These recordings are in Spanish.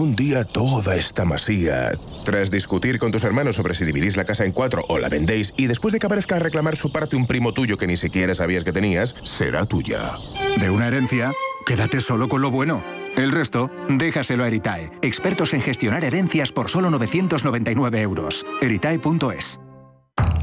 algún día toda esta masía, tras discutir con tus hermanos sobre si dividís la casa en cuatro o la vendéis, y después de que aparezca a reclamar su parte un primo tuyo que ni siquiera sabías que tenías, será tuya. De una herencia, quédate solo con lo bueno. El resto, déjaselo a Eritae, expertos en gestionar herencias por solo 999 euros. Eritae.es.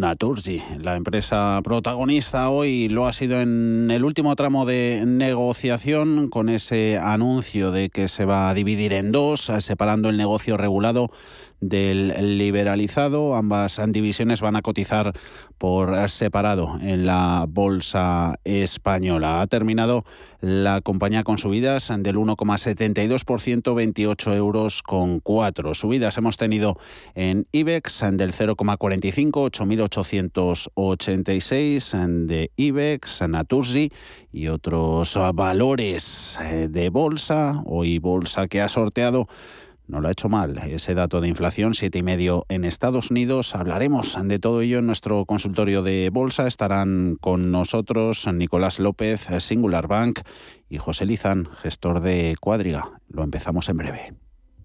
Naturgy, la empresa protagonista hoy lo ha sido en el último tramo de negociación con ese anuncio de que se va a dividir en dos, separando el negocio regulado del liberalizado. Ambas divisiones van a cotizar por separado en la bolsa española. Ha terminado la compañía con subidas del 1,72%, 28 euros con 4. Subidas hemos tenido en IBEX del 0,45, 8.886 de IBEX, Naturgy y otros valores eh, de bolsa. Hoy bolsa que ha sorteado no lo ha hecho mal. Ese dato de inflación, siete y medio en Estados Unidos. Hablaremos de todo ello en nuestro consultorio de bolsa. Estarán con nosotros Nicolás López, Singular Bank, y José Lizán, gestor de Cuadriga. Lo empezamos en breve.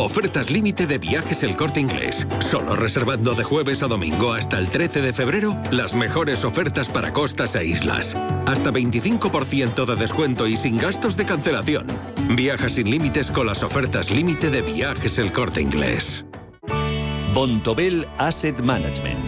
Ofertas límite de viajes el corte inglés. Solo reservando de jueves a domingo hasta el 13 de febrero las mejores ofertas para costas e islas. Hasta 25% de descuento y sin gastos de cancelación. Viaja sin límites con las ofertas límite de viajes el corte inglés. Bontobel Asset Management.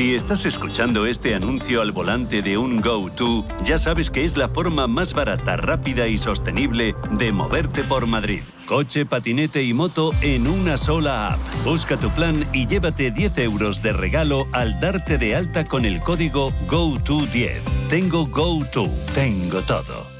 Si estás escuchando este anuncio al volante de un GoTo, ya sabes que es la forma más barata, rápida y sostenible de moverte por Madrid. Coche, patinete y moto en una sola app. Busca tu plan y llévate 10 euros de regalo al darte de alta con el código GoTo10. Tengo GoTo, tengo todo.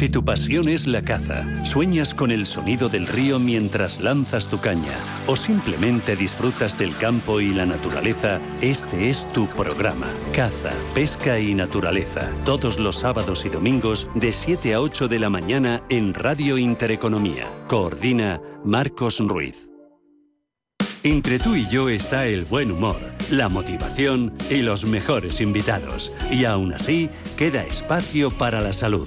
Si tu pasión es la caza, sueñas con el sonido del río mientras lanzas tu caña o simplemente disfrutas del campo y la naturaleza, este es tu programa. Caza, pesca y naturaleza. Todos los sábados y domingos de 7 a 8 de la mañana en Radio Intereconomía. Coordina Marcos Ruiz. Entre tú y yo está el buen humor, la motivación y los mejores invitados. Y aún así, queda espacio para la salud.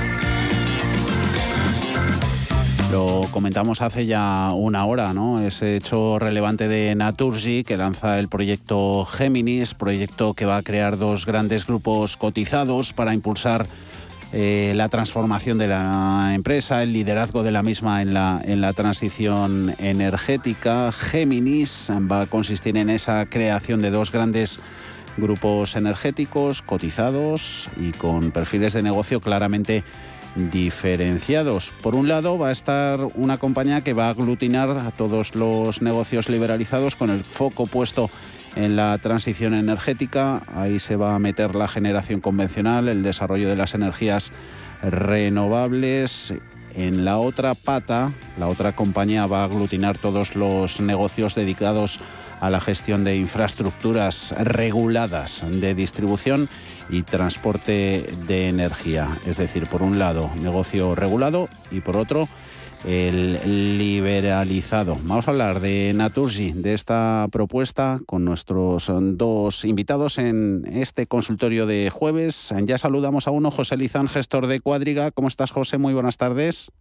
Lo comentamos hace ya una hora, ¿no? Ese hecho relevante de Naturgy que lanza el proyecto Géminis, proyecto que va a crear dos grandes grupos cotizados para impulsar eh, la transformación de la empresa, el liderazgo de la misma en la, en la transición energética. Géminis va a consistir en esa creación de dos grandes grupos energéticos cotizados y con perfiles de negocio claramente diferenciados. Por un lado, va a estar una compañía que va a aglutinar a todos los negocios liberalizados con el foco puesto en la transición energética. Ahí se va a meter la generación convencional, el desarrollo de las energías renovables. En la otra pata, la otra compañía va a aglutinar todos los negocios dedicados a la gestión de infraestructuras reguladas de distribución y transporte de energía. Es decir, por un lado, negocio regulado y por otro, el liberalizado. Vamos a hablar de Naturgy, de esta propuesta, con nuestros dos invitados en este consultorio de jueves. Ya saludamos a uno, José Lizán, gestor de Cuadriga. ¿Cómo estás, José? Muy buenas tardes.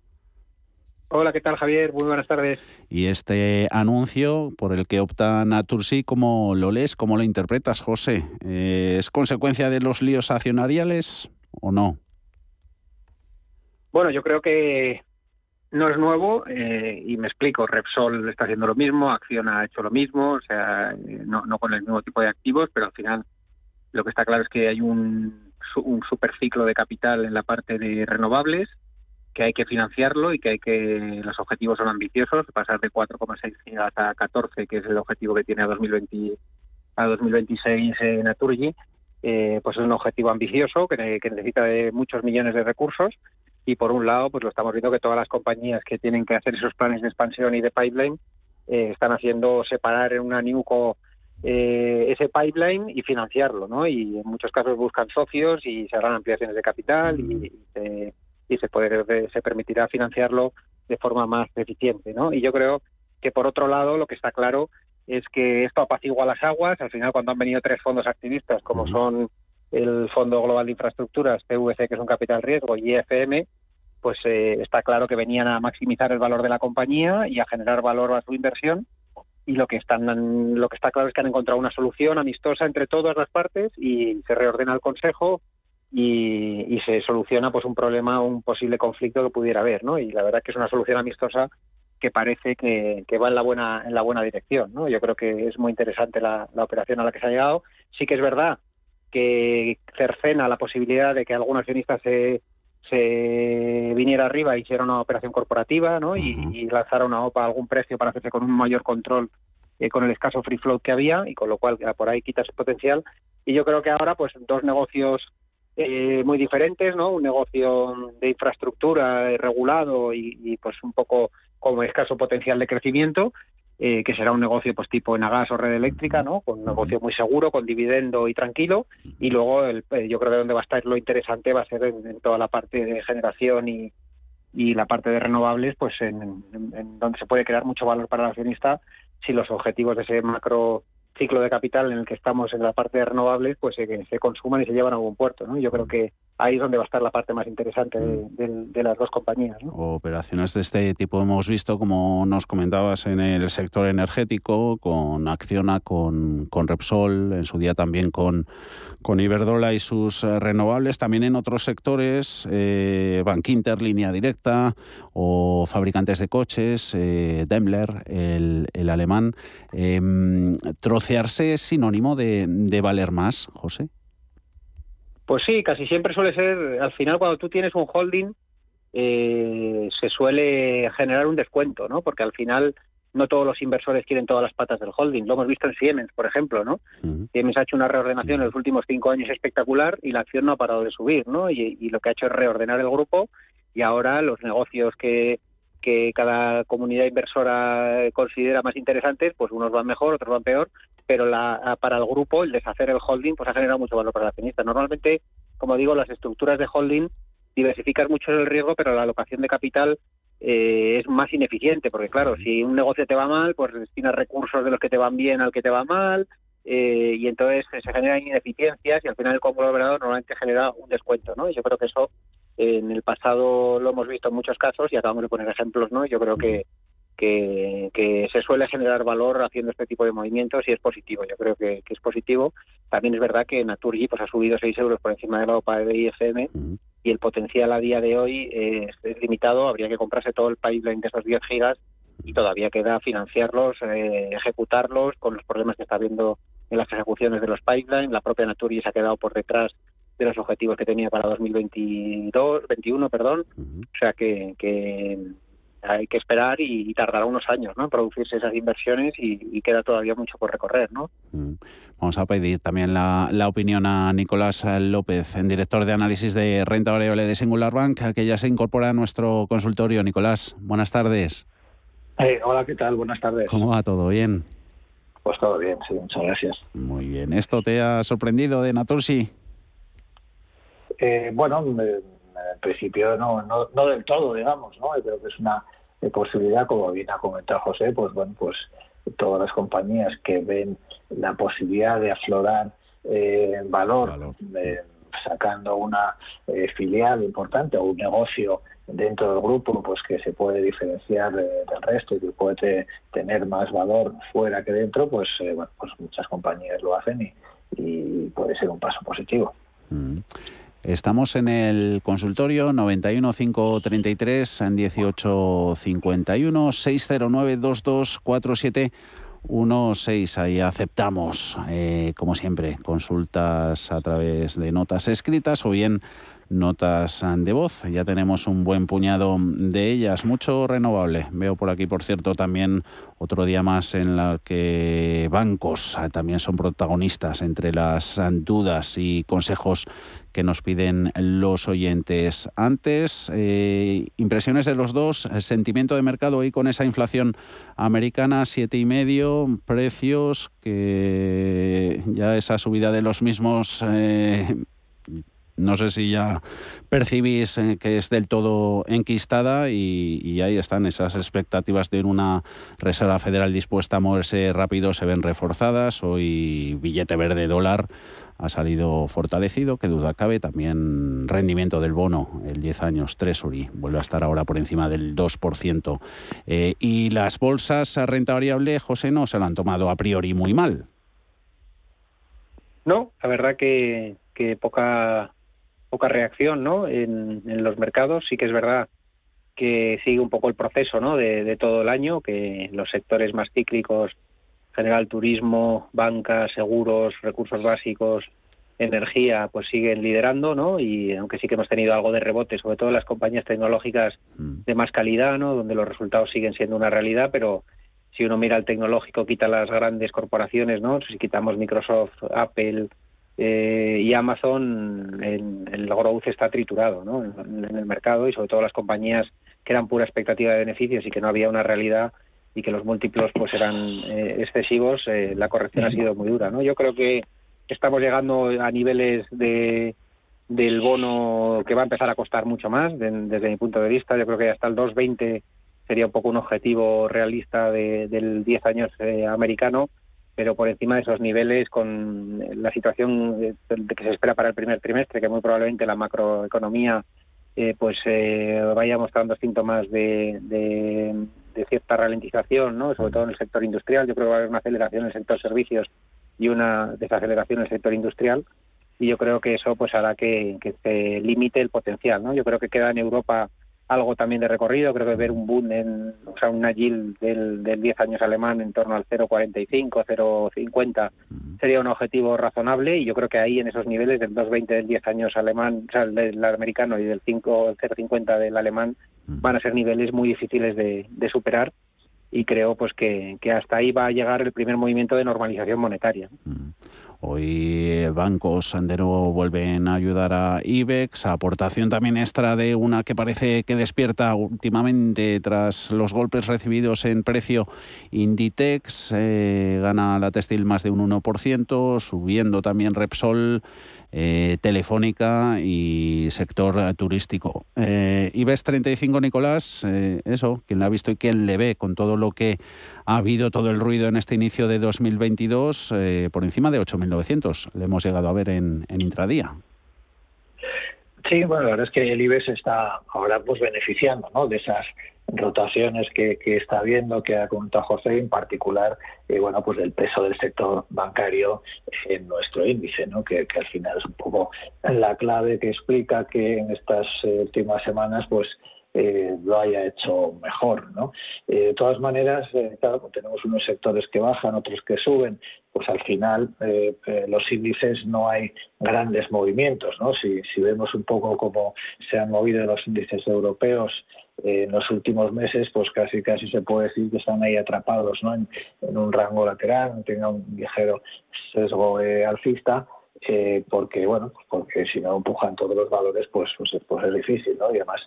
Hola, ¿qué tal Javier? Muy buenas tardes. Y este anuncio por el que opta Naturgy, ¿cómo lo lees? ¿Cómo lo interpretas, José? Eh, ¿Es consecuencia de los líos accionariales o no? Bueno, yo creo que no es nuevo eh, y me explico. Repsol está haciendo lo mismo, Acciona ha hecho lo mismo, o sea, eh, no, no con el mismo tipo de activos, pero al final lo que está claro es que hay un, un superciclo de capital en la parte de renovables que hay que financiarlo y que hay que los objetivos son ambiciosos, pasar de 4,6 gigas a 14, que es el objetivo que tiene a 2020 a 2026 en Naturgy, eh, pues es un objetivo ambicioso que, necesita de muchos millones de recursos y por un lado pues lo estamos viendo que todas las compañías que tienen que hacer esos planes de expansión y de pipeline eh, están haciendo separar en una NUCO eh, ese pipeline y financiarlo, ¿no? Y en muchos casos buscan socios y se harán ampliaciones de capital y, y y se, puede, se permitirá financiarlo de forma más eficiente. ¿no? Y yo creo que, por otro lado, lo que está claro es que esto apacigua las aguas. Al final, cuando han venido tres fondos activistas, como son el Fondo Global de Infraestructuras, PVC, que es un capital riesgo, y IFM, pues eh, está claro que venían a maximizar el valor de la compañía y a generar valor a su inversión. Y lo que, están, lo que está claro es que han encontrado una solución amistosa entre todas las partes y se reordena el Consejo y, se soluciona pues un problema, un posible conflicto que pudiera haber, ¿no? Y la verdad que es una solución amistosa que parece que, va en la buena en la buena dirección, ¿no? Yo creo que es muy interesante la, operación a la que se ha llegado. Sí que es verdad que cercena la posibilidad de que algún accionista se, se viniera arriba e hiciera una operación corporativa, ¿no? Y, lanzara una OPA a algún precio para hacerse con un mayor control eh, con el escaso free float que había y con lo cual por ahí quita ese potencial. Y yo creo que ahora, pues dos negocios eh, muy diferentes, ¿no? Un negocio de infraestructura regulado y, pues un poco como escaso potencial de crecimiento, eh, que será un negocio pues tipo Enagas o red eléctrica, ¿no? Con un negocio muy seguro, con dividendo y tranquilo. Y luego el, eh, yo creo que donde va a estar lo interesante va a ser en, toda la parte de generación y, y la parte de renovables, pues en, en, donde se puede crear mucho valor para el accionista si los objetivos de ese macro ciclo de capital en el que estamos en la parte de renovables, pues se, se consuman y se llevan a algún puerto. ¿no? Yo creo que ahí es donde va a estar la parte más interesante de, mm. las dos compañías. Operaciones de este tipo hemos visto, como nos comentabas, en el sector energético, con Acciona, con, con Repsol, en su día también con, con Iberdrola y sus renovables, también en otros sectores, eh, Bankinter, línea directa, o fabricantes de coches, eh, Daimler, el, el alemán. Em, ¿Trocearse es sinónimo de, de valer más, José? Pues sí, casi siempre suele ser, al final cuando tú tienes un holding, eh, se suele generar un descuento, ¿no? Porque al final no todos los inversores quieren todas las patas del holding. Lo hemos visto en Siemens, por ejemplo, ¿no? Siemens ha hecho una reordenación en los últimos cinco años espectacular y la acción no ha parado de subir, ¿no? Y, y lo que ha hecho es reordenar el grupo y ahora los negocios que, que cada comunidad inversora considera más interesantes, pues unos van mejor, otros van peor, pero la, para el grupo el deshacer el holding pues ha generado mucho valor para el accionista. Normalmente, como digo, las estructuras de holding diversifican mucho el riesgo, pero la alocación de capital eh, es más ineficiente, porque claro, si un negocio te va mal, pues destinas recursos de los que te van bien al que te va mal, eh, y entonces se generan ineficiencias y al final el conglomerado normalmente genera un descuento, ¿no? Y yo creo que eso en el pasado lo hemos visto en muchos casos y acabamos de poner ejemplos, ¿no? Yo creo que, que, se suele generar valor haciendo este tipo de movimientos y es positivo. Yo creo que, es positivo. También es verdad que Naturgy pues, ha subido 6 euros por encima de la OPA de IFM y el potencial a día de hoy es, limitado. Habría que comprarse todo el pipeline de esos 10 gigas y todavía queda financiarlos, eh, ejecutarlos con los problemas que está habiendo en las ejecuciones de los pipelines. La propia Naturgy se ha quedado por detrás de los objetivos que tenía para 2022, 21, perdón. O sea que, que hay que esperar y, tardará unos años ¿no? en producirse esas inversiones y, queda todavía mucho por recorrer. ¿no? Vamos a pedir también la, la, opinión a Nicolás López, en director de análisis de renta variable de Singular Bank, que ya se incorpora a nuestro consultorio. Nicolás, buenas tardes. Eh, hola, ¿qué tal? Buenas tardes. ¿Cómo va todo? ¿Bien? Pues todo bien, sí, muchas gracias. Muy bien. ¿Esto te ha sorprendido de Natursi? Eh, bueno, en principio no, no, no del todo, digamos, ¿no? Creo que es una eh, posibilidad, como bien ha comentado José, pues bueno, pues todas las compañías que ven la posibilidad de aflorar eh, valor, sacando una eh, filial importante o un negocio dentro del grupo pues que se puede diferenciar del resto y que puede tener más valor fuera que dentro pues bueno pues muchas compañías lo hacen y, y puede ser un paso positivo mm. Estamos en el consultorio 91 533 18 51 609 2247 16. Ahí aceptamos, eh, como siempre, consultas a través de notas escritas o bien notas de voz. Ya tenemos un buen puñado de ellas, mucho renovable. Veo por aquí, por cierto, también otro día más en la que bancos ah, también son protagonistas entre las dudas y consejos que nos piden los oyentes. Antes, eh, impresiones de los dos, sentimiento de mercado hoy con esa inflación americana, siete y medio, precios que ya esa subida de los mismos eh, no sé si ya percibís eh, que es del todo enquistada y, ahí están esas expectativas de una Reserva Federal dispuesta a moverse rápido, se ven reforzadas. Hoy billete verde dólar ha salido fortalecido, que duda cabe. También rendimiento del bono, el 10 años Treasury, vuelve a estar ahora por encima del 2%. Eh, y las bolsas a renta variable, José, no se lo han tomado a priori muy mal. No, la verdad que poca poca reacción ¿no? en, los mercados. Sí que es verdad que sigue un poco el proceso ¿no? de, todo el año, que los sectores más cíclicos, general turismo, banca, seguros, recursos básicos, energía, pues siguen liderando, ¿no? Y aunque sí que hemos tenido algo de rebote, sobre todo en las compañías tecnológicas mm. de más calidad, ¿no? Donde los resultados siguen siendo una realidad, pero si uno mira el tecnológico, quita las grandes corporaciones, ¿no? Si quitamos Microsoft, Apple eh, y Amazon, el, el, growth está triturado, ¿no? En, el mercado y sobre todo las compañías que eran pura expectativa de beneficios y que no había una realidad y que los múltiplos pues eran eh, excesivos, eh, la corrección ha sido muy dura, ¿no? Yo creo que estamos llegando a niveles de del bono que va a empezar a costar mucho más desde mi punto de vista. Yo creo que hasta el 2.20 sería un poco un objetivo realista del 10 años eh, americano, pero por encima de esos niveles, con la situación que se espera para el primer trimestre, que muy probablemente la macroeconomía eh, pues eh, vaya mostrando síntomas de, de, cierta ralentización, ¿no? sobre todo en el sector industrial. Yo creo que va a haber una aceleración en el sector servicios y una desaceleración en el sector industrial y yo creo que eso pues hará que, que se limite el potencial. ¿no? Yo creo que queda en Europa algo también de recorrido. Creo que ver un boom en, o sea, una yield del, del 10 años alemán en torno al 0,45, 0,50 sería un objetivo razonable y yo creo que ahí en esos niveles del 2,20 del 10 años alemán, o sea, del americano y del 5, 0,50 del alemán van a ser niveles muy difíciles de, de superar y creo pues que, que, hasta ahí va a llegar el primer movimiento de normalización monetaria. Hoy bancos de vuelven a ayudar a IBEX, aportación también extra de una que parece que despierta últimamente tras los golpes recibidos en precio Inditex, eh, gana la textil más de un 1%, subiendo también Repsol. Eh, telefónica y sector turístico. Eh, IBEX 35, Nicolás, eh, eso, quien la ha visto y quien le ve con todo lo que ha habido, todo el ruido en este inicio de 2022, eh, por encima de 8.900. Le hemos llegado a ver en, intradía. Sí, bueno, la verdad es que el IBEX está ahora pues beneficiando ¿no? de esas rotaciones que, está viendo, que ha comentado José, en particular, eh, bueno, pues del peso del sector bancario en nuestro índice, ¿no? Que, al final es un poco la clave que explica que en estas eh, últimas semanas, pues eh, lo haya hecho mejor. ¿no? de todas maneras, claro, tenemos unos sectores que bajan, otros que suben, pues al final los índices no hay grandes movimientos. ¿no? Si, si vemos un poco cómo se han movido los índices europeos en los últimos meses, pues casi casi se puede decir que están ahí atrapados ¿no? en, un rango lateral, tenga un ligero sesgo eh, alcista, eh, porque bueno, porque si no empujan todos los valores, pues, pues, pues, es difícil, ¿no? Y además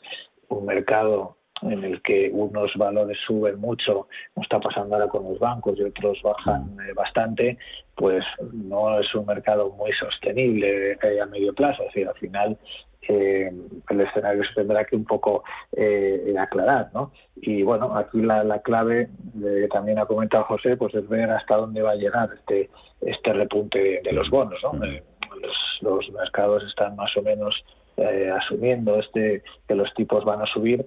un mercado en el que unos valores suben mucho, como está pasando ahora con los bancos, y otros bajan eh, bastante, pues no es un mercado muy sostenible a medio plazo. Es decir, al final eh, el escenario se tendrá que un poco eh, aclarar, ¿no? Y bueno, aquí la, la clave, que también ha comentado José, pues es ver hasta dónde va a llegar este este repunte de, los bonos, ¿no? Eh, los, mercados están más o menos eh, asumiendo este que los tipos van a subir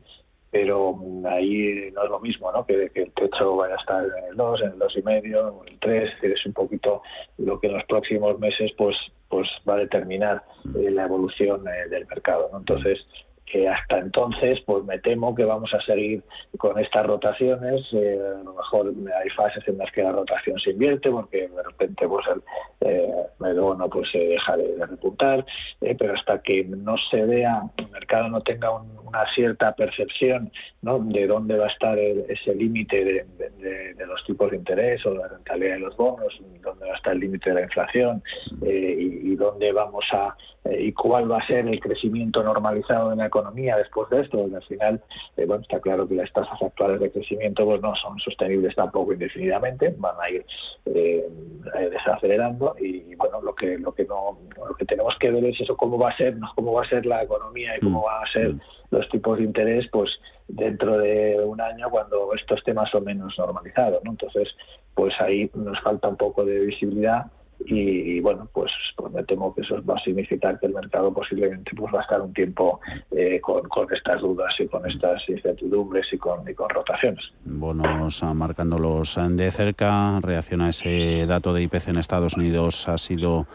pero ahí no es lo mismo, ¿no? Que, el techo vaya a estar en el 2, en el 2,5, en el 3, es un poquito lo que en los próximos meses pues pues va a determinar eh, la evolución eh, del mercado, ¿no? Entonces, que hasta entonces, pues me temo que vamos a seguir con estas rotaciones. Eh, a lo mejor hay fases en las que la rotación se invierte, porque de repente pues el, eh, bono pues se deja de, repuntar, eh, pero hasta que no se vea, el mercado no tenga una cierta percepción ¿no? de dónde va a estar ese límite de, los tipos de interés o la rentabilidad de los bonos, dónde va a estar el límite de la inflación y, y dónde vamos a y cuál va a ser el crecimiento normalizado de la economía después de esto, porque al final, eh, bueno, está claro que las tasas actuales de crecimiento pues no son sostenibles tampoco indefinidamente, van a ir eh, desacelerando y bueno, lo que lo que no lo que tenemos que ver es eso cómo va a ser, cómo va a ser la economía y cómo van a ser los tipos de interés, pues dentro de un año cuando estos temas son menos normalizados, ¿no? Entonces, pues ahí nos falta un poco de visibilidad y, bueno, pues, me temo que eso va a significar que el mercado posiblemente pues va a estar un tiempo eh, con, estas dudas y con estas incertidumbres y con, y con rotaciones. Bonos marcándolos de cerca, reacción a ese dato de IPC en Estados Unidos ha sido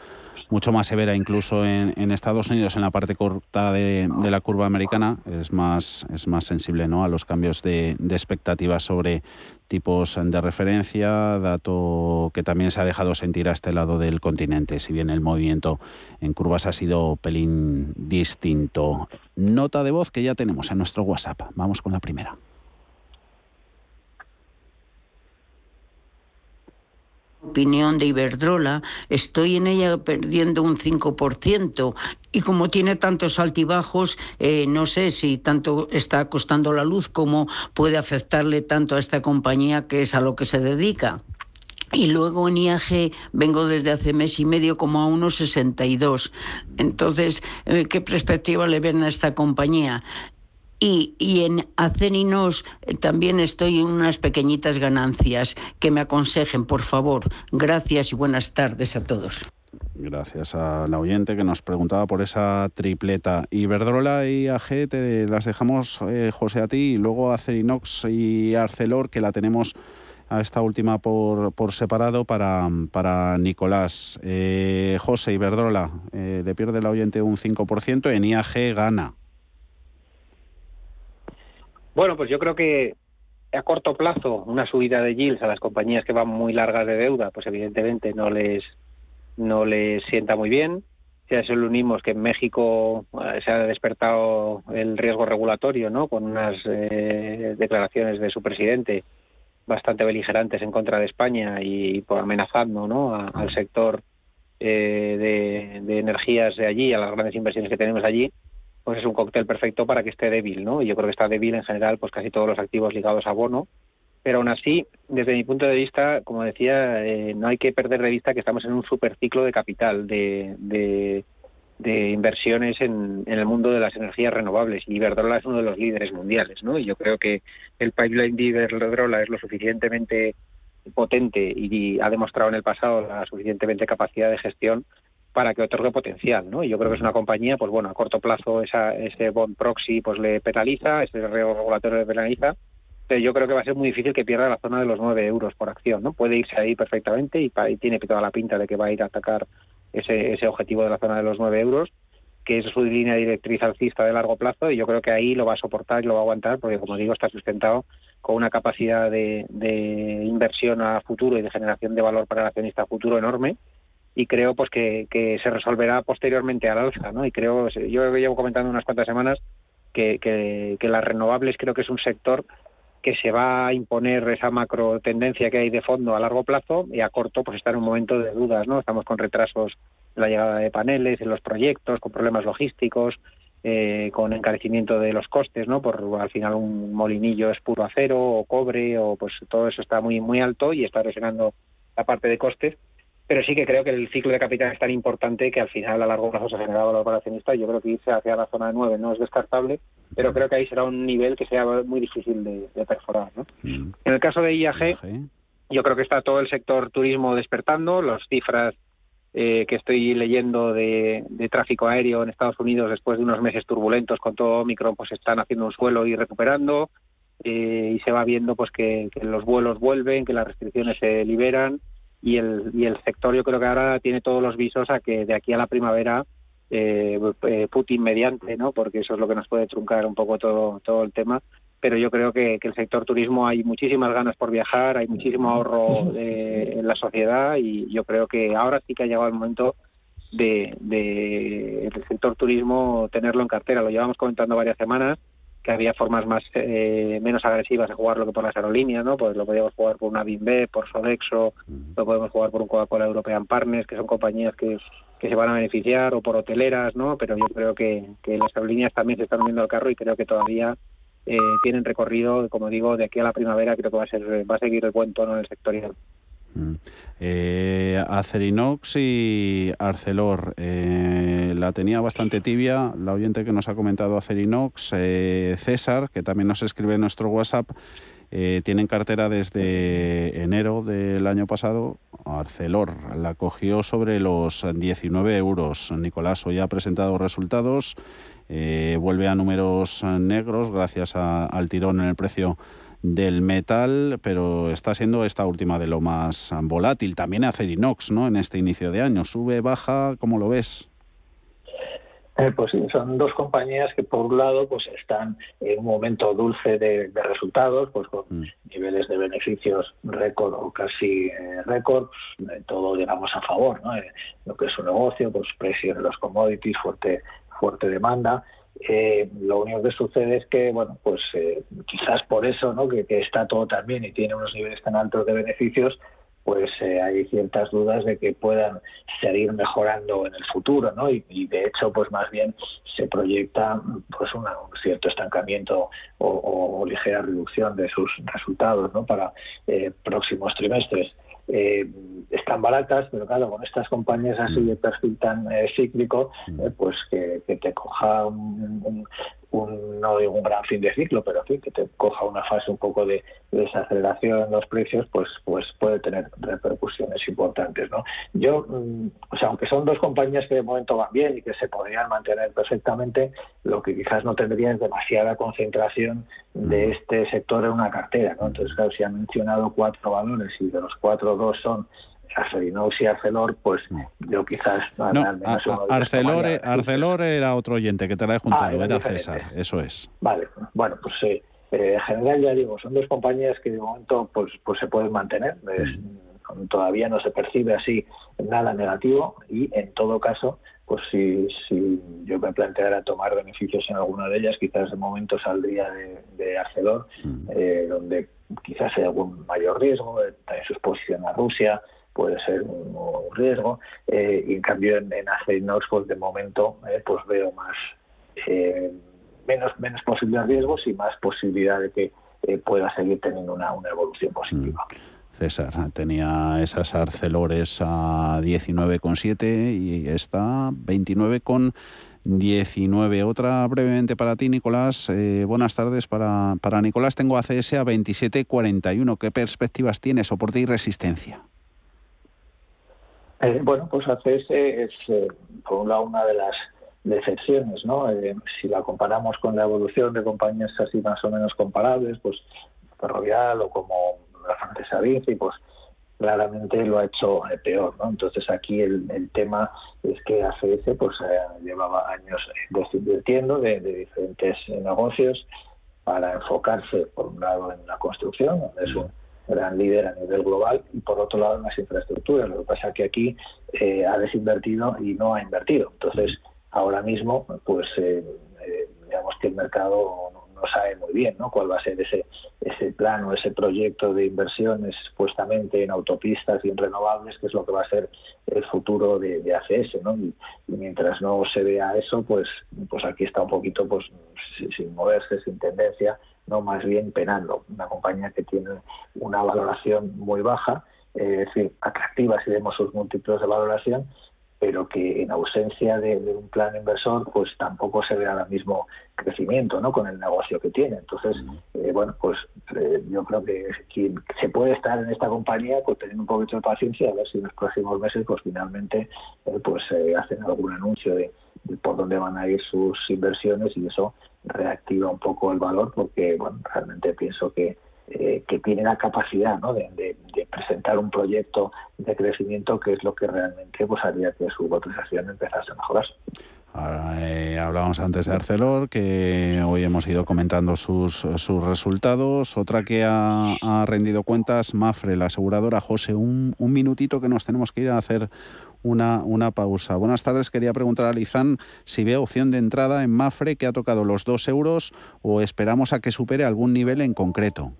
mucho más severa incluso en, Estados Unidos, en la parte corta de, la curva americana, es más, es más sensible ¿no? a los cambios de, expectativas sobre tipos de referencia, dato que también se ha dejado sentir a este lado del continente, si bien el movimiento en curvas ha sido pelín distinto. Nota de voz que ya tenemos en nuestro WhatsApp. Vamos con la primera. Opinión de Iberdrola, estoy en ella perdiendo un 5% y como tiene tantos altibajos, eh, no sé si tanto está costando la luz como puede afectarle tanto a esta compañía que es a lo que se dedica. Y luego en IAG vengo desde hace mes y medio como a unos 62. Entonces, eh, ¿qué perspectiva le ven a esta compañía? Y, en Aceninos eh, también estoy en unas pequeñitas ganancias. Que me aconsejen, por favor. Gracias y buenas tardes a todos. Gracias a la oyente que nos preguntaba por esa tripleta. Iberdrola y AG te las dejamos, eh, José, a ti, y luego Acerinox y Arcelor, que la tenemos a esta última por, por separado para, para Nicolás. Eh, José Iberdrola, le pierde la oyente un 5%, en IAG gana. Bueno, pues yo creo que a corto plazo una subida de yields a las compañías que van muy largas de deuda, pues evidentemente no les no les sienta muy bien. Si a eso le unimos que en México eh, se ha despertado el riesgo regulatorio, ¿no? Con unas eh, declaraciones de su presidente bastante beligerantes en contra de España y, por amenazando, ¿no? al sector eh, de, de energías de allí, a las grandes inversiones que tenemos allí pues es un cóctel perfecto para que esté débil, ¿no? Yo creo que está débil en general, pues casi todos los activos ligados a bono, pero aún así, desde mi punto de vista, como decía, eh, no hay que perder de vista que estamos en un superciclo de capital, de, de, inversiones en, el mundo de las energías renovables, y Iberdrola es uno de los líderes mundiales, ¿no? Y yo creo que el pipeline de Iberdrola es lo suficientemente potente y ha demostrado en el pasado la suficientemente capacidad de gestión para que otorgue potencial, ¿no? Y yo creo que es una compañía, pues bueno, a corto plazo esa, ese bond proxy pues le penaliza, ese regulatorio le penaliza, pero yo creo que va a ser muy difícil que pierda la zona de los 9 euros por acción, ¿no? Puede irse ahí perfectamente y, tiene toda la pinta de que va a ir a atacar ese, ese objetivo de la zona de los 9 euros, que es su línea directriz alcista de largo plazo y yo creo que ahí lo va a soportar y lo va a aguantar porque, como digo, está sustentado con una capacidad de, de inversión a futuro y de generación de valor para el accionista futuro enorme y creo pues que, se resolverá posteriormente al alza, ¿no? Y creo, yo llevo comentando unas cuantas semanas que, las renovables creo que es un sector que se va a imponer esa macro tendencia que hay de fondo a largo plazo y a corto pues está en un momento de dudas, ¿no? Estamos con retrasos en la llegada de paneles, en los proyectos, con problemas logísticos, eh, con encarecimiento de los costes, ¿no? Por al final un molinillo es puro acero o cobre o pues todo eso está muy muy alto y está presionando la parte de costes pero sí que creo que el ciclo de capital es tan importante que al final a largo plazo se genera valor para accionista. Yo creo que irse hacia la zona de 9 no es descartable, pero creo que ahí será un nivel que sea muy difícil de, perforar. Mm. En el caso de IAG, yo creo que está todo el sector turismo despertando, las cifras eh, que estoy leyendo de, tráfico aéreo en Estados Unidos después de unos meses turbulentos con todo Omicron, pues están haciendo un suelo y recuperando. Eh, y se va viendo pues que los vuelos vuelven, que las restricciones se liberan y el, y el sector yo creo que ahora tiene todos los visos a que de aquí a la primavera eh, eh, Putin mediante, ¿no? Porque eso es lo que nos puede truncar un poco todo, todo el tema. Pero yo creo que, que el sector turismo hay muchísimas ganas por viajar, hay muchísimo ahorro eh, en la sociedad y yo creo que ahora sí que ha llegado el momento de, de sector turismo tenerlo en cartera. Lo llevamos comentando varias semanas que había formas más eh, menos agresivas de jugarlo que por las aerolíneas, ¿no? Pues lo podíamos jugar por una BIMB, por Sodexo, lo podemos jugar por un Coca-Cola European Partners, que son compañías que, que se van a beneficiar, o por hoteleras, ¿no? Pero yo creo que, que las aerolíneas también se están uniendo al carro y creo que todavía eh, tienen recorrido, como digo, de aquí a la primavera creo que va a ser va a seguir el buen tono en el sectorial. Mm. Eh, Acerinox y Arcelor, eh, la tenía bastante tibia, la oyente que nos ha comentado Acerinox, eh, César, que también nos escribe en nuestro WhatsApp, eh, tienen cartera desde enero del año pasado. Arcelor la cogió sobre los 19 euros. Nicolás hoy ha presentado resultados, vuelve a números negros gracias al tirón en el precio del metal, pero está siendo esta última de lo más volátil. También Acerinox, ¿no? En este inicio de año. Sube, baja, ¿cómo lo ves? Eh, pues sí, son dos compañías que por un lado pues están en un momento dulce de, resultados, pues con mm. niveles de beneficios récord o casi eh, récord, pues, todo digamos a favor, ¿no? Eh, lo que es su negocio, pues presión de los commodities, fuerte fuerte demanda. Lo único que sucede es que, bueno, pues quizás por eso, ¿no? Que, está todo tan bien y tiene unos niveles tan altos de beneficios, pues eh, hay ciertas dudas de que puedan seguir mejorando en el futuro, ¿no? Y, de hecho, pues más bien se proyecta pues un cierto estancamiento o, ligera reducción de sus resultados, ¿no? Para eh, próximos trimestres. Eh, están baratas, pero claro, con estas compañías así de perfil tan cíclico, pues que, te coja un, un, no digo un gran fin de ciclo, pero que te coja una fase un poco de, desaceleración en los precios, pues, pues puede tener repercusiones importantes. ¿no? Yo, mm, o sea, aunque son dos compañías que de momento van bien y que se podrían mantener perfectamente, lo que quizás no tendría es demasiada concentración de mm. este sector en una cartera. ¿no? Entonces, claro, si han mencionado cuatro valores y de los cuatro dos son Acerinox y Arcelor, pues yo quizás... No, Arcelor, Arcelor era otro oyente que te la he juntado, ah, era, César, eso es. Vale, bueno, pues eh, en general ya digo, son dos compañías que de momento pues, pues se pueden mantener, todavía no se percibe así nada negativo y en todo caso, pues si, si yo me planteara tomar beneficios en alguna de ellas, quizás de momento saldría de, Arcelor, eh, donde quizás hay algún mayor riesgo, también su exposición a Rusia, puede ser un, riesgo. Eh, y en cambio en, en pues de momento eh, pues veo más eh, menos menos de riesgos y más posibilidad de que pueda seguir teniendo una, una evolución positiva. Mm. César tenía esas arcelores a 19,7 y está 29,19. Otra brevemente para ti, Nicolás. buenas tardes para, para Nicolás. Tengo ACS a 27,41. ¿Qué perspectivas tiene? Soporte y resistencia. Eh, bueno, pues ACS es, eh, por un lado, una de las decepciones, ¿no? Eh, si la comparamos con la evolución de compañías así más o menos comparables, pues Ferrovial o como la francesa Vinci, pues claramente lo ha hecho peor, ¿no? Entonces aquí el, tema es que ACS pues llevaba años desinvirtiendo de, de diferentes negocios para enfocarse, por un lado, en la construcción, donde es un gran líder a nivel global y por otro lado en las infraestructuras. Lo que pasa es que aquí eh, ha desinvertido y no ha invertido. Entonces, ahora mismo, pues eh, eh, digamos que el mercado no, sabe muy bien ¿no? cuál va a ser ese, ese plan o ese proyecto de inversiones supuestamente en autopistas y en renovables, que es lo que va a ser el futuro de, ACS. ¿no? Y, mientras no se vea eso, pues, pues aquí está un poquito pues sin moverse, sin tendencia no más bien penando. Una compañía que tiene una valoración muy baja, es decir, atractiva si vemos sus múltiplos de valoración, pero que en ausencia de, un plan inversor, pues tampoco se ve ahora mismo crecimiento ¿no? con el negocio que tiene. Entonces, eh, bueno, pues eh, yo creo que quien se puede estar en esta compañía, pues teniendo un poquito de paciencia, a ver si en los próximos meses, pues finalmente, eh, pues hacen algún anuncio de, por dónde van a ir sus inversiones y eso reactiva un poco el valor porque bueno realmente pienso que, eh, que tiene la capacidad ¿no? de, presentar un proyecto de crecimiento que es lo que realmente pues haría que su cotización empezase a mejorar. Eh, hablábamos antes de Arcelor, que hoy hemos ido comentando sus, sus resultados. Otra que ha, rendido cuentas, Mafre, la aseguradora. José, un, un minutito que nos tenemos que ir a hacer una, una pausa. Buenas tardes, quería preguntar a Lizán si ve opción de entrada en Mafre que ha tocado los dos euros o esperamos a que supere algún nivel en concreto.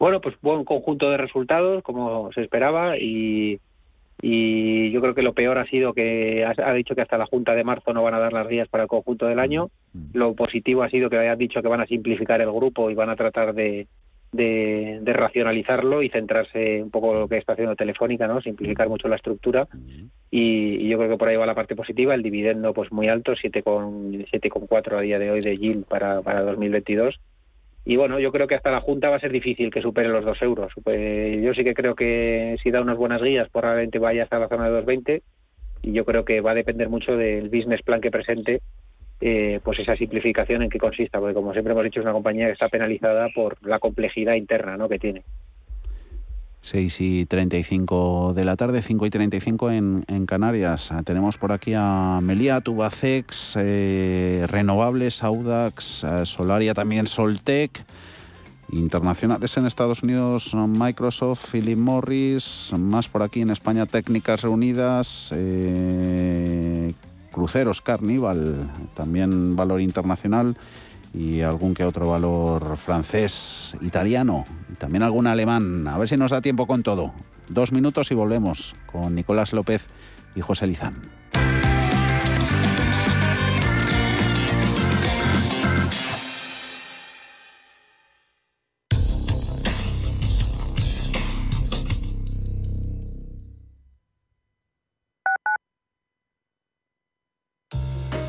Bueno, pues buen conjunto de resultados, como se esperaba, y, y yo creo que lo peor ha sido que ha, dicho que hasta la Junta de marzo no van a dar las guías para el conjunto del año. Mm. Lo positivo ha sido que hayan dicho que van a simplificar el grupo y van a tratar de, de, racionalizarlo y centrarse un poco en lo que está haciendo Telefónica, ¿no? Simplificar mucho la estructura y, yo creo que por ahí va la parte positiva, el dividendo pues muy alto, 7,4 a día de hoy de yield para, para 2022 y bueno, yo creo que hasta la Junta va a ser difícil que supere los 2 euros. Yo sí que creo que si da unas buenas guías probablemente vaya hasta la zona de 2,20 y yo creo que va a depender mucho del business plan que presente eh, pues esa simplificación en qué consista, porque como siempre hemos dicho es una compañía que está penalizada por la complejidad interna ¿no? que tiene. 6 y 35 de la tarde, 5 y 35 en, en Canarias. Tenemos por aquí a Melia, Tubacex, eh, Renovables, Audax, eh, Solaria también, Soltec. Internacionales en Estados Unidos, Microsoft, Philip Morris, más por aquí en España, Técnicas Reunidas, eh, Cruceros Carnival, también valor internacional y algún que otro valor francés, italiano y también algún alemán. A ver si nos da tiempo con todo. Dos minutos y volvemos con Nicolás López y José Lizán.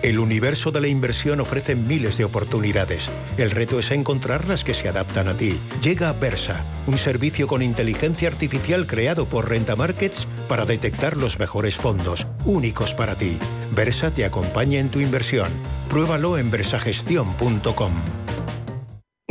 El universo de la inversión ofrece miles de oportunidades. El reto es encontrar las que se adaptan a ti. Llega Versa, un servicio con inteligencia artificial creado por Renta Markets para detectar los mejores fondos, únicos para ti. Versa te acompaña en tu inversión. Pruébalo en versagestión.com.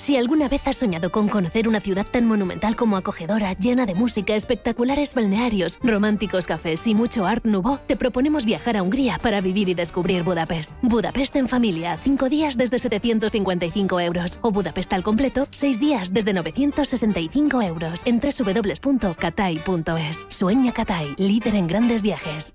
Si alguna vez has soñado con conocer una ciudad tan monumental como acogedora, llena de música, espectaculares balnearios, románticos cafés y mucho art nouveau, te proponemos viajar a Hungría para vivir y descubrir Budapest. Budapest en familia, 5 días desde 755 euros. O Budapest al completo, 6 días desde 965 euros. En www.katai.es. Sueña Katai, líder en grandes viajes.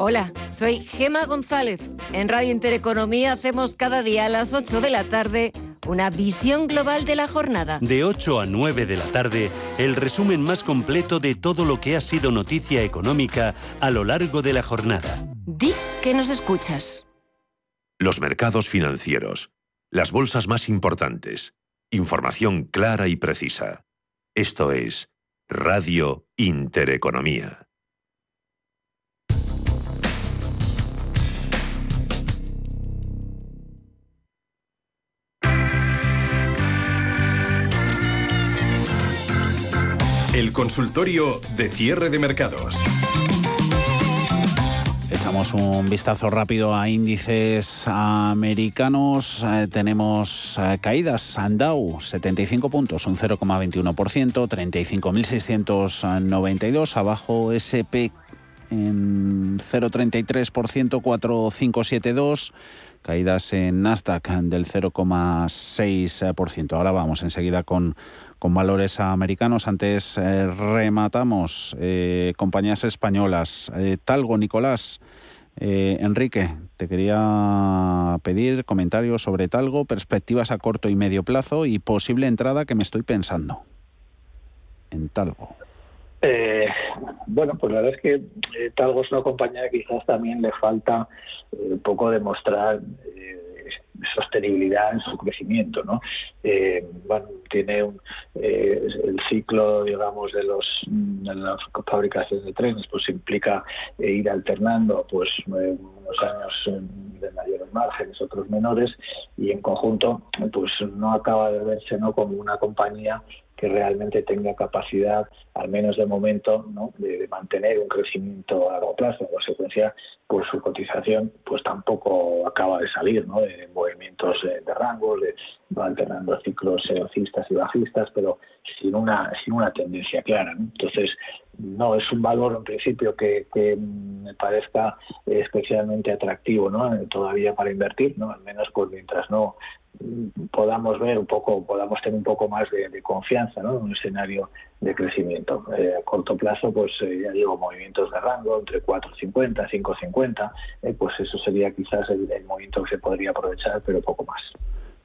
Hola, soy Gema González. En Radio Intereconomía hacemos cada día a las 8 de la tarde una visión global de la jornada. De 8 a 9 de la tarde, el resumen más completo de todo lo que ha sido noticia económica a lo largo de la jornada. Di que nos escuchas. Los mercados financieros. Las bolsas más importantes. Información clara y precisa. Esto es Radio Intereconomía. El consultorio de cierre de mercados. Echamos un vistazo rápido a índices americanos. Eh, tenemos eh, caídas. Dow, 75 puntos, un 0,21%, 35.692. Abajo SP en 0,33%, 4,572. Caídas en Nasdaq del 0,6%. Ahora vamos enseguida con con valores americanos. Antes eh, rematamos eh, compañías españolas. Eh, Talgo, Nicolás. Enrique, te quería pedir comentarios sobre Talgo, perspectivas a corto y medio plazo y posible entrada que me estoy pensando en Talgo. bueno, pues la verdad es que Talgo es una compañía que quizás también le falta un poco demostrar sostenibilidad en su crecimiento. ¿no? Eh, bueno, tiene un, eh, el ciclo, digamos, de, los, de las fabricaciones de trenes, pues implica eh, ir alternando pues unos años de mayores márgenes, otros menores, y en conjunto, pues no acaba de verse ¿no? como una compañía que realmente tenga capacidad, al menos de momento, ¿no? de, mantener un crecimiento a largo plazo. En consecuencia, pues su cotización pues tampoco acaba de salir de movimientos de, de rangos, de, alternando ciclos alcistas y bajistas, pero sin una, sin una tendencia clara. Entonces, no es un valor en principio que, me parezca especialmente atractivo todavía para invertir, ¿no? al menos pues mientras no podamos ver un poco, podamos tener un poco más de, confianza en un escenario de crecimiento. Eh, a corto plazo, pues eh, ya digo, movimientos de rango entre 4,50, 5,50, eh, pues eso sería quizás el, el movimiento que se podría aprovechar, pero poco más.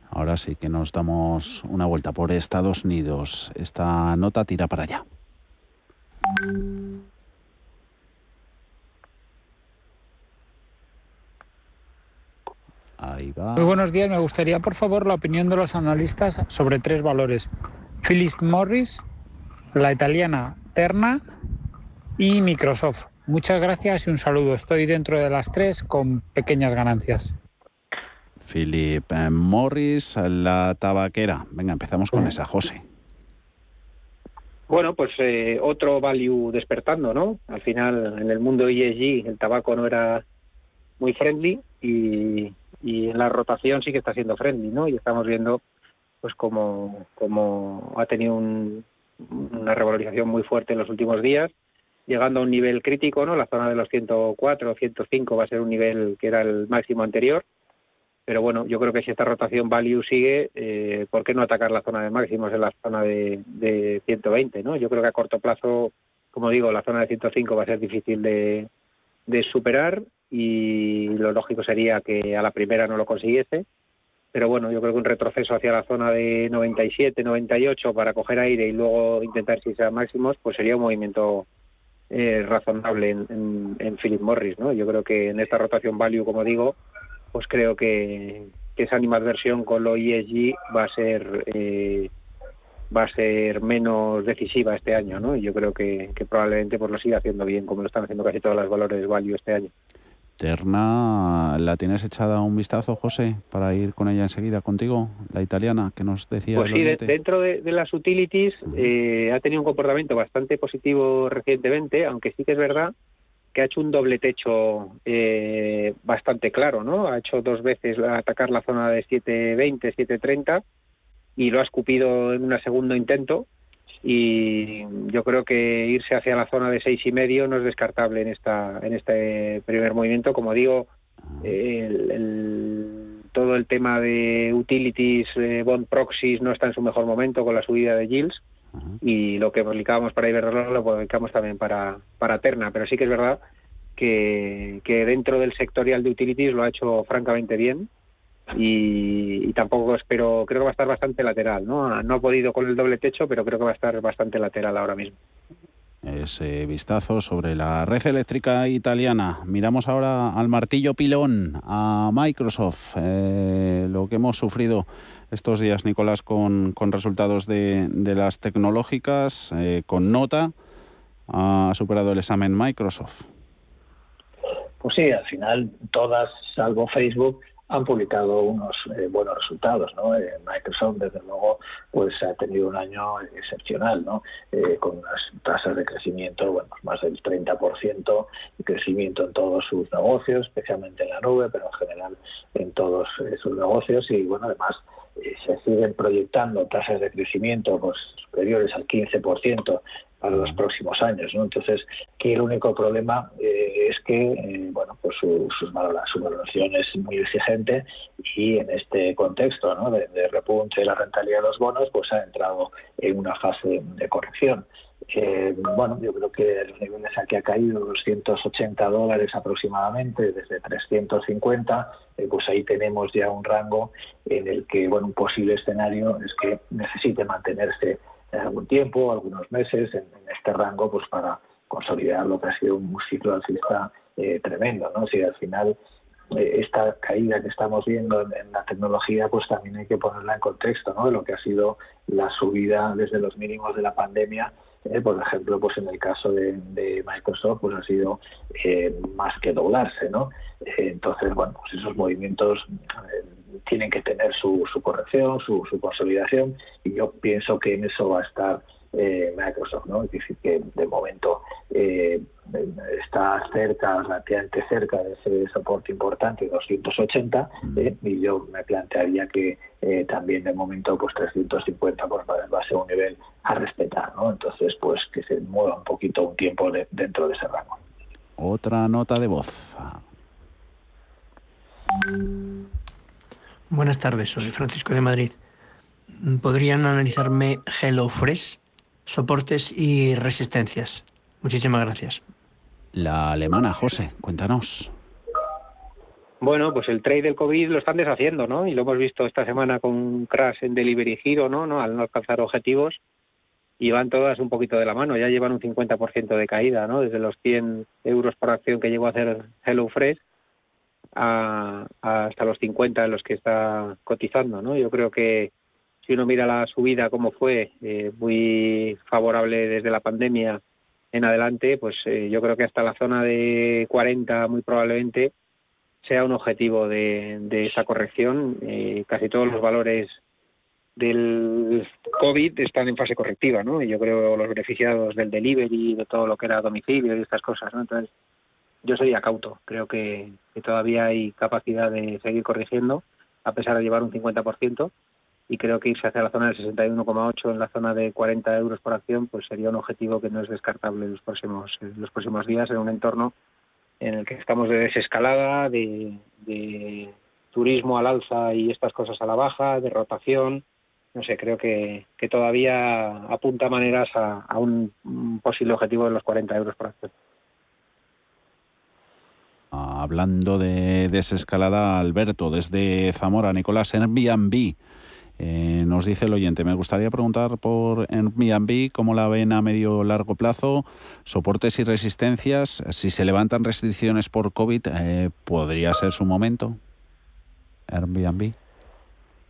Ahora sí que nos damos una vuelta por Estados Unidos. Esta nota tira para allá. Muy buenos días. Me gustaría, por favor, la opinión de los analistas sobre tres valores. Philip Morris, la italiana Terna y Microsoft. Muchas gracias y un saludo. Estoy dentro de las tres con pequeñas ganancias. Philip eh, Morris, la tabaquera. Venga, empezamos con esa, José. Bueno, pues eh, otro value despertando, ¿no? Al final, en el mundo ESG, el tabaco no era muy friendly y, y en la rotación sí que está siendo friendly, ¿no? Y estamos viendo pues como, ha tenido una revalorización muy fuerte en los últimos días, llegando a un nivel crítico, ¿no? La zona de los 104, 105 va a ser un nivel que era el máximo anterior, pero bueno, yo creo que si esta rotación value sigue, eh, ¿por qué no atacar la zona de máximos en la zona de, de 120, ¿no? Yo creo que a corto plazo, como digo, la zona de 105 va a ser difícil de, de superar y lo lógico sería que a la primera no lo consiguiese. Pero bueno, yo creo que un retroceso hacia la zona de 97, 98 para coger aire y luego intentar si sea máximos, pues sería un movimiento eh, razonable en, en, Philip Morris, ¿no? Yo creo que en esta rotación value, como digo, pues creo que, que esa animadversión con lo ESG va a ser eh, va a ser menos decisiva este año, ¿no? Y yo creo que, que probablemente pues lo siga haciendo bien, como lo están haciendo casi todos los valores value este año. Terna, ¿la tienes echada un vistazo, José, para ir con ella enseguida contigo? La italiana que nos decía. Pues sí, dentro de, las utilities eh, ha tenido un comportamiento bastante positivo recientemente, aunque sí que es verdad que ha hecho un doble techo eh, bastante claro, ¿no? Ha hecho dos veces atacar la zona de 7.20, 7.30 y lo ha escupido en un segundo intento y yo creo que irse hacia la zona de seis y medio no es descartable en esta en este primer movimiento. Como digo todo el tema de utilities eh, bond proxies no está en su mejor momento con la subida de yields y lo que publicábamos para Iberdrola lo publicamos también para para Terna. Pero sí que es verdad que, que dentro del sectorial de utilities lo ha hecho francamente bien y, tampoco espero, creo que va a estar bastante lateral, ¿no? No ha podido con el doble techo, pero creo que va a estar bastante lateral ahora mismo. Ese vistazo sobre la red eléctrica italiana. Miramos ahora al martillo pilón, a Microsoft, eh, lo que hemos sufrido estos días, Nicolás, con, con resultados de, de, las tecnológicas, eh, con nota, ha superado el examen Microsoft. Pues sí, al final todas, salvo Facebook, han publicado unos eh, buenos resultados, ¿no? Eh, Microsoft, desde luego, pues ha tenido un año excepcional, ¿no? Eh, con unas tasas de crecimiento, bueno, más del 30% de crecimiento en todos sus negocios, especialmente en la nube, pero en general en todos sus negocios y, bueno, además se siguen proyectando tasas de crecimiento pues, superiores al 15% para los próximos años. ¿no? Entonces, aquí el único problema eh, es que eh, bueno, pues su, su valoración es muy exigente y en este contexto ¿no? de, repunte de la rentabilidad de los bonos, pues ha entrado en una fase de corrección. Eh, bueno, yo creo que los niveles aquí ha caído 280 dólares aproximadamente, desde 350, pues ahí tenemos ya un rango en el que, bueno, un posible escenario es que necesite mantenerse algún tiempo, algunos meses en, este rango, pues para consolidar lo que ha sido un ciclo alcista eh, tremendo, ¿no? Si al final eh, esta caída que estamos viendo en, la tecnología, pues también hay que ponerla en contexto, ¿no? De lo que ha sido la subida desde los mínimos de la pandemia. Eh, por ejemplo, pues en el caso de, Microsoft, pues ha sido más que doblarse, ¿no? entonces, bueno, pues esos movimientos tienen que tener su, su corrección, su, su, consolidación, y yo pienso que en eso va a estar eh, Microsoft, ¿no? Es decir, que de momento eh, está cerca, relativamente cerca de ese soporte importante, 280, eh, y yo me plantearía que también de momento pues 350 pues, va a ser un nivel a respetar, ¿no? Entonces, pues que se mueva un poquito un tiempo dentro de ese rango. Otra nota de voz. Buenas tardes, soy Francisco de Madrid. ¿Podrían analizarme HelloFresh, soportes y resistencias? Muchísimas gracias. La alemana, José, cuéntanos. Bueno, pues el trade del COVID lo están deshaciendo, ¿no? Y lo hemos visto esta semana con un crash en Delivery Hero, ¿no? ¿no? Al no alcanzar objetivos. Y van todas un poquito de la mano. Ya llevan un 50% de caída, ¿no? Desde los 100 euros por acción que llegó a hacer HelloFresh a, hasta los 50 en los que está cotizando, ¿no? Yo creo que si uno mira la subida como fue, eh, muy favorable desde la pandemia en adelante, pues eh, yo creo que hasta la zona de 40 muy probablemente sea un objetivo de, esa corrección. Eh, casi todos los valores del COVID están en fase correctiva, ¿no? Y yo creo los beneficiados del delivery, de todo lo que era domicilio y estas cosas, ¿no? Entonces, yo sería cauto. Creo que, todavía hay capacidad de seguir corrigiendo, a pesar de llevar un 50%, y creo que irse hacia la zona del 61,8 en la zona de 40 euros por acción, pues sería un objetivo que no es descartable en los próximos, los próximos días en un entorno en el que estamos de desescalada, de, turismo al alza y estas cosas a la baja, de rotación. No sé, creo que, todavía apunta maneras a, un, posible objetivo de los 40 euros por acción. Hablando de desescalada, Alberto, desde Zamora, Nicolás, Airbnb. Eh, nos dice el oyente, me gustaría preguntar por Airbnb cómo la ven a medio largo plazo, soportes y resistencias. Si se levantan restricciones por COVID, eh, ¿podría ser su momento? Airbnb.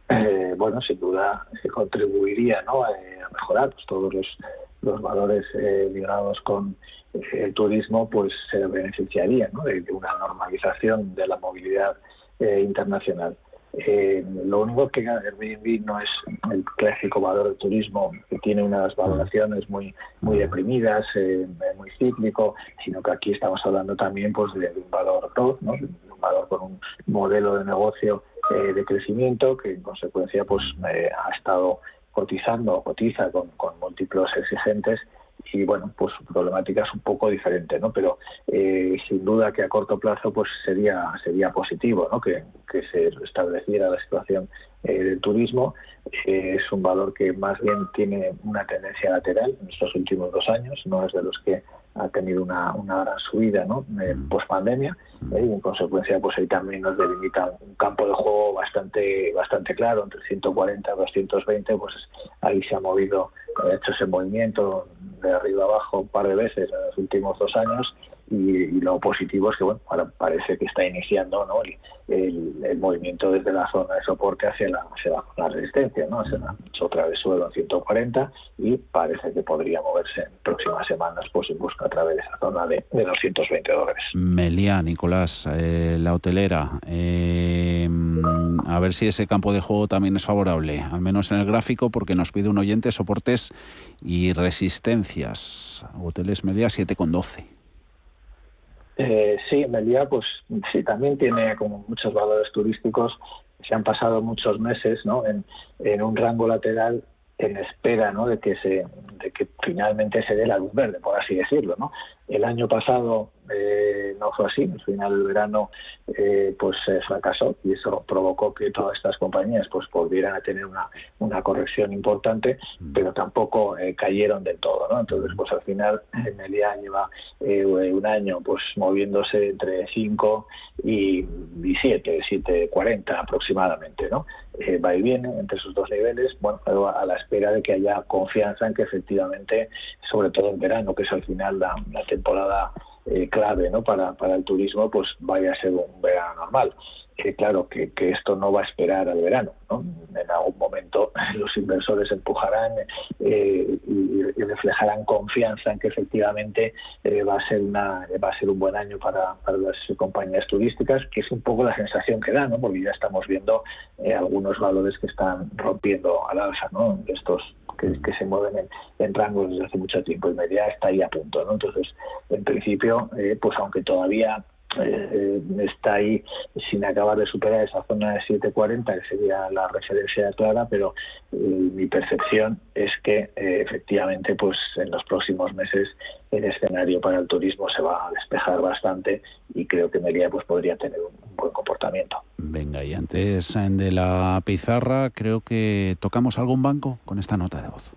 Eh, bueno, sin duda se contribuiría ¿no? a mejorar pues, todos los, los valores ligados con el turismo, pues se beneficiaría ¿no? de, una normalización de la movilidad internacional. Eh, lo único que Airbnb no es el clásico valor del turismo que tiene unas valoraciones muy muy deprimidas, eh, muy cíclico, sino que aquí estamos hablando también pues de, un valor growth, ¿no? un valor con un modelo de negocio eh, de crecimiento que en consecuencia pues ha estado cotizando o cotiza con, con múltiplos exigentes y bueno, pues su problemática es un poco diferente, ¿no? Pero eh, sin duda que a corto plazo pues sería sería positivo, ¿no? Que, que se estableciera la situación eh, del turismo. Eh, es un valor que más bien tiene una tendencia lateral en estos últimos dos años, no es de los que ha tenido una, una gran subida ¿no? Mm. post pandemia mm. y en consecuencia pues ahí también nos delimita un campo de juego bastante bastante claro entre 140 y 220 pues ahí se ha movido ha hecho ese movimiento de arriba abajo un par de veces en los últimos dos años y, lo positivo es que bueno ahora parece que está iniciando ¿no? el, el, movimiento desde la zona de soporte hacia la, hacia resistencia ¿no? hacia la, otra vez suelo en 140 y parece que podría moverse en próximas semanas pues en busca a través de esa zona de, de 220 dólares Meliá, Nicolás, eh, la hotelera eh, a ver si ese campo de juego también es favorable al menos en el gráfico porque nos pide un oyente soportes y resistencias hoteles Meliá 7,12 eh, sí, Melilla, pues sí, también tiene como muchos valores turísticos. Se han pasado muchos meses ¿no? en, en un rango lateral en espera ¿no? de que se de que finalmente se dé la luz verde por así decirlo no el año pasado eh, no fue así. Al final del verano eh, pues se fracasó y eso provocó que todas estas compañías pues volvieran a tener una, una corrección importante mm. pero tampoco eh, cayeron del todo no entonces pues al final Melia lleva un año pues moviéndose entre 5 y, y 7 7.40 aproximadamente no va y viene entre esos dos niveles bueno a la espera de que haya confianza en que efectivamente sobre todo en verano que es al final la, la temporada eh, clave ¿no? para, para el turismo, pues vaya a ser un verano normal. Eh, claro que, que, esto no va a esperar al verano. ¿no? En algún momento los inversores empujarán eh, y, reflejarán confianza en que efectivamente va a ser una va a ser un buen año para, las compañías turísticas, que es un poco la sensación que da, ¿no? porque ya estamos viendo algunos valores que están rompiendo al alza, ¿no? estos que, se mueven en, rangos desde hace mucho tiempo y media está ahí a punto. ¿no? Entonces, en principio, eh, pues aunque todavía eh, está ahí sin acabar de superar esa zona de 740 que sería la referencia clara pero eh, mi percepción es que eh, efectivamente pues en los próximos meses el escenario para el turismo se va a despejar bastante y creo que Mérida pues podría tener un buen comportamiento. Venga y antes de la pizarra creo que tocamos algún banco con esta nota de voz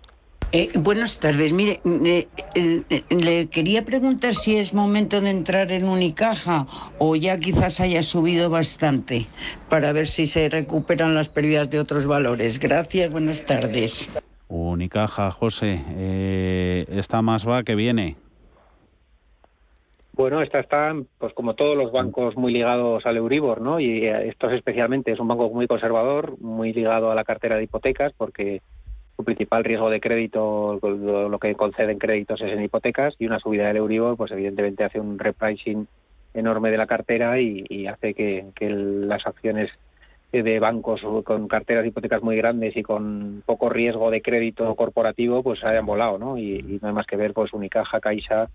eh, buenas tardes. Mire, eh, eh, le quería preguntar si es momento de entrar en Unicaja o ya quizás haya subido bastante para ver si se recuperan las pérdidas de otros valores. Gracias, buenas tardes. Unicaja, José, ¿esta más va que viene? Bueno, esta está, pues como todos los bancos, muy ligados al Euribor, ¿no? Y estos especialmente es un banco muy conservador, muy ligado a la cartera de hipotecas, porque su principal riesgo de crédito, lo que conceden créditos es en hipotecas y una subida del Euribor, pues evidentemente hace un repricing enorme de la cartera y, hace que, las acciones de bancos con carteras de hipotecas muy grandes y con poco riesgo de crédito corporativo pues hayan volado, ¿no? Y, no hay más que ver pues Unicaja, Caixa,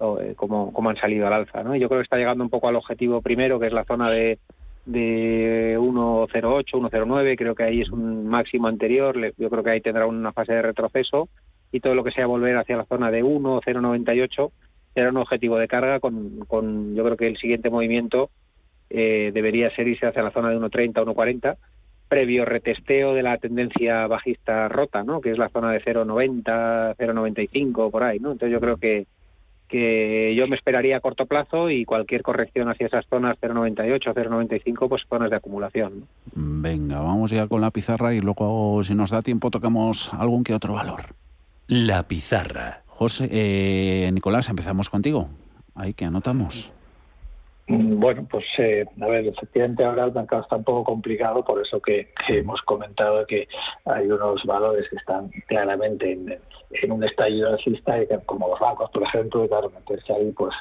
eh, cómo, cómo han salido al alza, ¿no? Yo creo que está llegando un poco al objetivo primero, que es la zona de de 1.08, 1.09, creo que ahí es un máximo anterior, yo creo que ahí tendrá una fase de retroceso y todo lo que sea volver hacia la zona de 1.098 será un objetivo de carga con, con yo creo que el siguiente movimiento eh, debería ser irse hacia la zona de 1.30, 1.40 previo retesteo de la tendencia bajista rota, ¿no? que es la zona de 0.90, 0.95 por ahí. Entonces yo creo que que yo me esperaría a corto plazo y cualquier corrección hacia esas zonas 0,98, 0,95, pues zonas de acumulación. Venga, vamos ya con la pizarra y luego, si nos da tiempo, tocamos algún que otro valor. La pizarra. José, eh, Nicolás, empezamos contigo. Ahí que anotamos. Mm, bueno, pues eh, a ver, efectivamente ahora el mercado está un poco complicado, por eso que, hemos comentado que hay unos valores que están claramente en, un estallido alcista, y como los bancos, por ejemplo, y claro, meterse ahí pues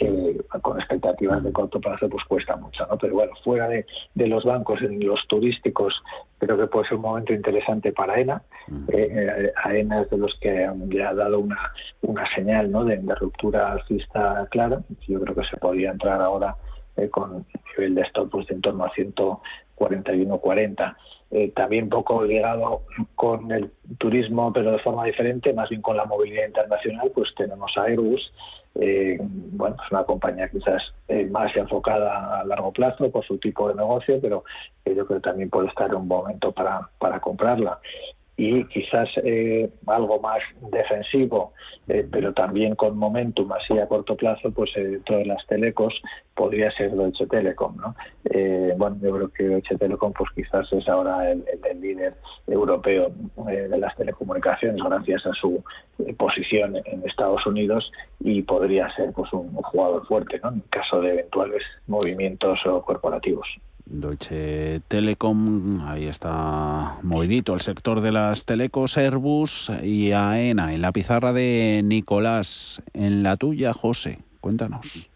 eh, con expectativas de corto plazo pues cuesta mucho, ¿no? Pero bueno, fuera de, los bancos, en los turísticos, creo que puede ser un momento interesante para AENA. Eh, AENA es de los que ya ha dado una, una señal ¿no? de, ruptura alcista clara. Yo creo que se podría entrar ahora eh, con nivel de stop pues, de en torno a 141,40. Eh, también poco ligado con el turismo, pero de forma diferente, más bien con la movilidad internacional, pues tenemos a Airbus, eh, bueno, es una compañía quizás eh, más enfocada a largo plazo por su tipo de negocio, pero yo creo que también puede estar un momento para, para comprarla y quizás eh, algo más defensivo, eh, pero también con momentum así a corto plazo, pues eh, todas las telecos podría ser Deutsche Telekom. ¿no? bueno, yo creo que Deutsche Telekom pues quizás es ahora el, líder europeo de las telecomunicaciones gracias a su posición en Estados Unidos y podría ser pues un, jugador fuerte ¿no? en caso de eventuales movimientos corporativos. Deutsche Telekom, ahí está movidito el sector de las telecos, Airbus y AENA. En la pizarra de Nicolás, en la tuya, José, cuéntanos.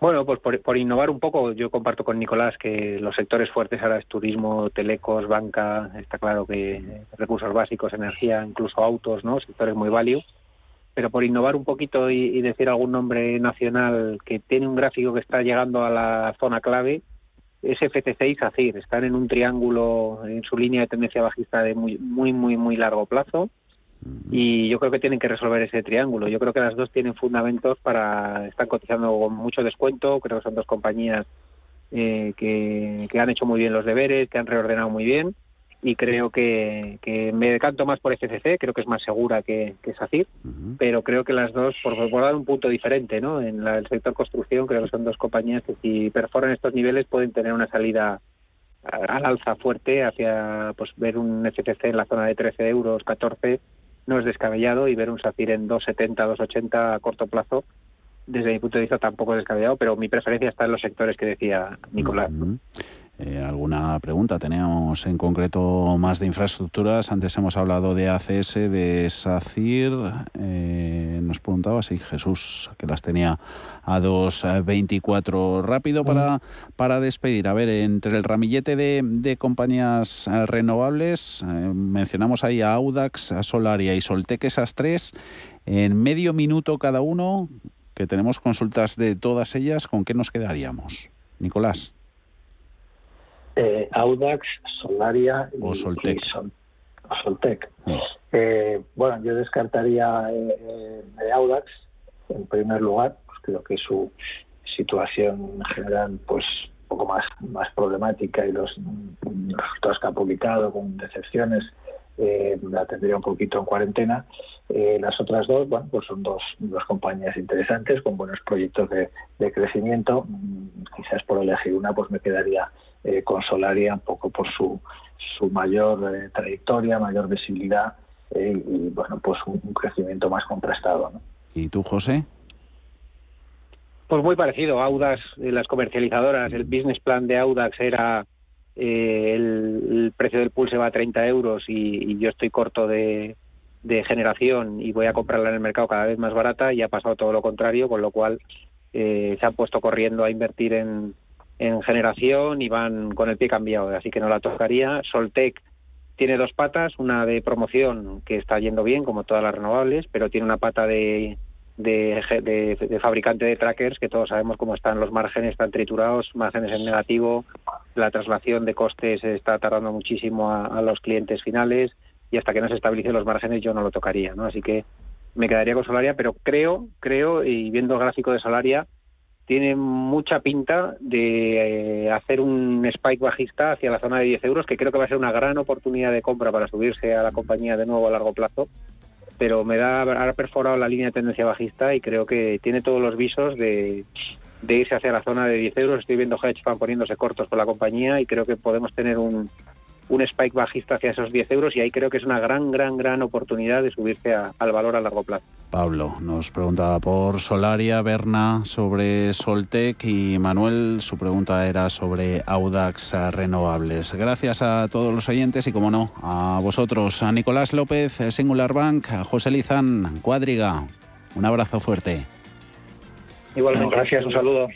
Bueno, pues por, innovar un poco, yo comparto con Nicolás que los sectores fuertes ahora es turismo, telecos, banca, está claro que recursos básicos, energía, incluso autos, ¿no? Sectores muy value. Pero por innovar un poquito y decir algún nombre nacional que tiene un gráfico que está llegando a la zona clave, es FTC y SACIR. Están en un triángulo en su línea de tendencia bajista de muy, muy, muy, muy largo plazo. Y yo creo que tienen que resolver ese triángulo. Yo creo que las dos tienen fundamentos para. Están cotizando con mucho descuento. Creo que son dos compañías eh, que, que han hecho muy bien los deberes, que han reordenado muy bien y creo que, me decanto más por FCC, creo que es más segura que, que SACIR, pero creo que las dos, por, dar un punto diferente, ¿no? En el sector construcción creo que son dos compañías que si perforan estos niveles pueden tener una salida al alza fuerte hacia pues ver un FCC en la zona de 13 euros, 14 no es descabellado y ver un SACIR en 2,70, 2,80 a corto plazo desde mi punto de vista tampoco es descabellado, pero mi preferencia está en los sectores que decía Nicolás. Eh, ¿Alguna pregunta? Tenemos en concreto más de infraestructuras. Antes hemos hablado de ACS, de SACIR. Eh, nos preguntaba si Jesús, que las tenía a 2.24 rápido para, para despedir. A ver, entre el ramillete de, compañías eh, renovables, mencionamos ahí a Audax, a Solaria y Soltec, esas tres. En medio minuto cada uno, que tenemos consultas de todas ellas, ¿con qué nos quedaríamos? Nicolás. Eh, Audax, Solaria y o Soltec. Soltec. Eh, bueno, yo descartaría eh, Audax en primer lugar, pues creo que su situación general pues un poco más, más problemática y los, los resultados que ha publicado con decepciones eh, la tendría un poquito en cuarentena. Eh, las otras dos, bueno, pues son dos, dos compañías interesantes con buenos proyectos de, de crecimiento. Mm, quizás por elegir una, pues me quedaría eh, con Solaria un poco por su, su mayor eh, trayectoria, mayor visibilidad eh, y, bueno, pues un, un crecimiento más contrastado. ¿no? ¿Y tú, José? Pues muy parecido. Audax, las comercializadoras, el business plan de Audax era eh, el, el precio del pool se va a 30 euros y, y yo estoy corto de, de generación y voy a comprarla en el mercado cada vez más barata y ha pasado todo lo contrario, con lo cual eh, se han puesto corriendo a invertir en, en generación y van con el pie cambiado, así que no la tocaría. Soltec tiene dos patas, una de promoción que está yendo bien, como todas las renovables, pero tiene una pata de, de, de, fabricante de trackers, que todos sabemos cómo están los márgenes, están triturados, márgenes en negativo, la traslación de costes está tardando muchísimo a, a los clientes finales y hasta que no se estabilicen los márgenes yo no lo tocaría, ¿no? Así que me quedaría con Solaria, pero creo, creo, y viendo el gráfico de Solaria, tiene mucha pinta de eh, hacer un spike bajista hacia la zona de 10 euros, que creo que va a ser una gran oportunidad de compra para subirse a la compañía de nuevo a largo plazo. Pero me da, ha perforado la línea de tendencia bajista y creo que tiene todos los visos de, irse hacia la zona de 10 euros. Estoy viendo hedge fund poniéndose cortos con la compañía y creo que podemos tener un, un spike bajista hacia esos 10 euros y ahí creo que es una gran, gran, gran oportunidad de subirse a, al valor a largo plazo. Pablo nos preguntaba por Solaria, Berna sobre Soltec y Manuel su pregunta era sobre Audax Renovables. Gracias a todos los oyentes y como no, a vosotros, a Nicolás López, Singular Bank, a José Lizán, Cuadriga. Un abrazo fuerte. Igualmente, gracias, un saludo.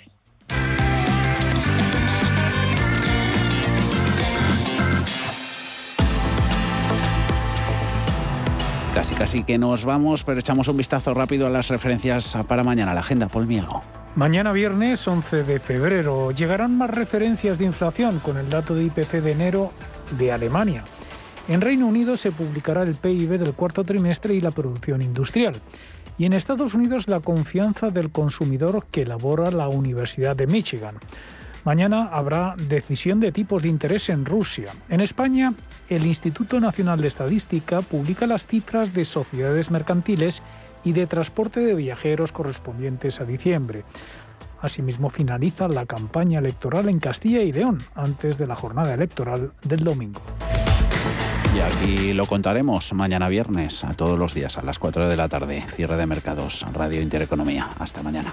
Casi, casi que nos vamos, pero echamos un vistazo rápido a las referencias para mañana. La agenda, Paul Mielgo. Mañana viernes 11 de febrero llegarán más referencias de inflación con el dato de IPC de enero de Alemania. En Reino Unido se publicará el PIB del cuarto trimestre y la producción industrial. Y en Estados Unidos la confianza del consumidor que elabora la Universidad de Michigan. Mañana habrá decisión de tipos de interés en Rusia. En España, el Instituto Nacional de Estadística publica las cifras de sociedades mercantiles y de transporte de viajeros correspondientes a diciembre. Asimismo, finaliza la campaña electoral en Castilla y León antes de la jornada electoral del domingo. Y aquí lo contaremos mañana viernes, a todos los días, a las 4 de la tarde. Cierre de mercados, Radio Intereconomía. Hasta mañana.